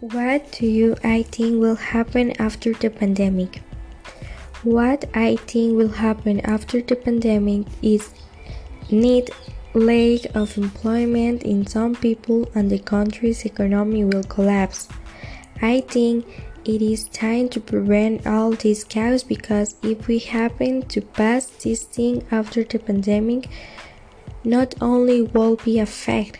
What do you I think will happen after the pandemic? What I think will happen after the pandemic is need lack of employment in some people and the country's economy will collapse. I think it is time to prevent all this chaos because if we happen to pass this thing after the pandemic, not only will be affect,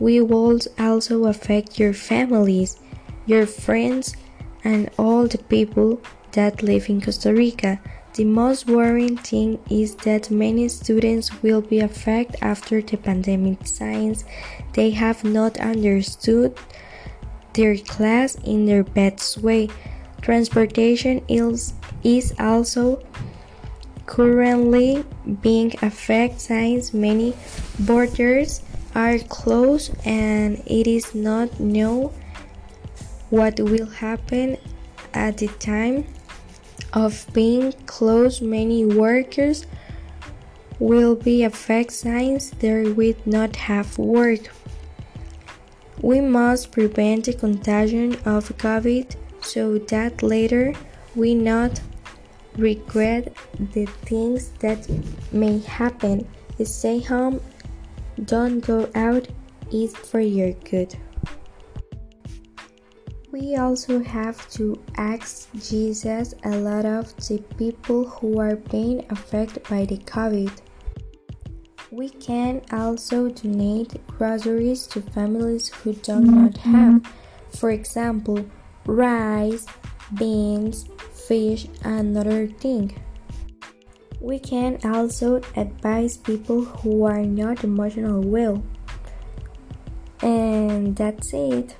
we will also affect your families your friends, and all the people that live in Costa Rica. The most worrying thing is that many students will be affected after the pandemic since they have not understood their class in their best way. Transportation is, is also currently being affected since many borders are closed and it is not known what will happen at the time of being closed many workers will be affected since they will not have work. We must prevent the contagion of COVID so that later we not regret the things that may happen. Stay home, don't go out, eat for your good. We also have to ask Jesus a lot of the people who are being affected by the COVID. We can also donate groceries to families who do not mm-hmm. have, for example, rice, beans, fish, and other things. We can also advise people who are not emotional well. And that's it.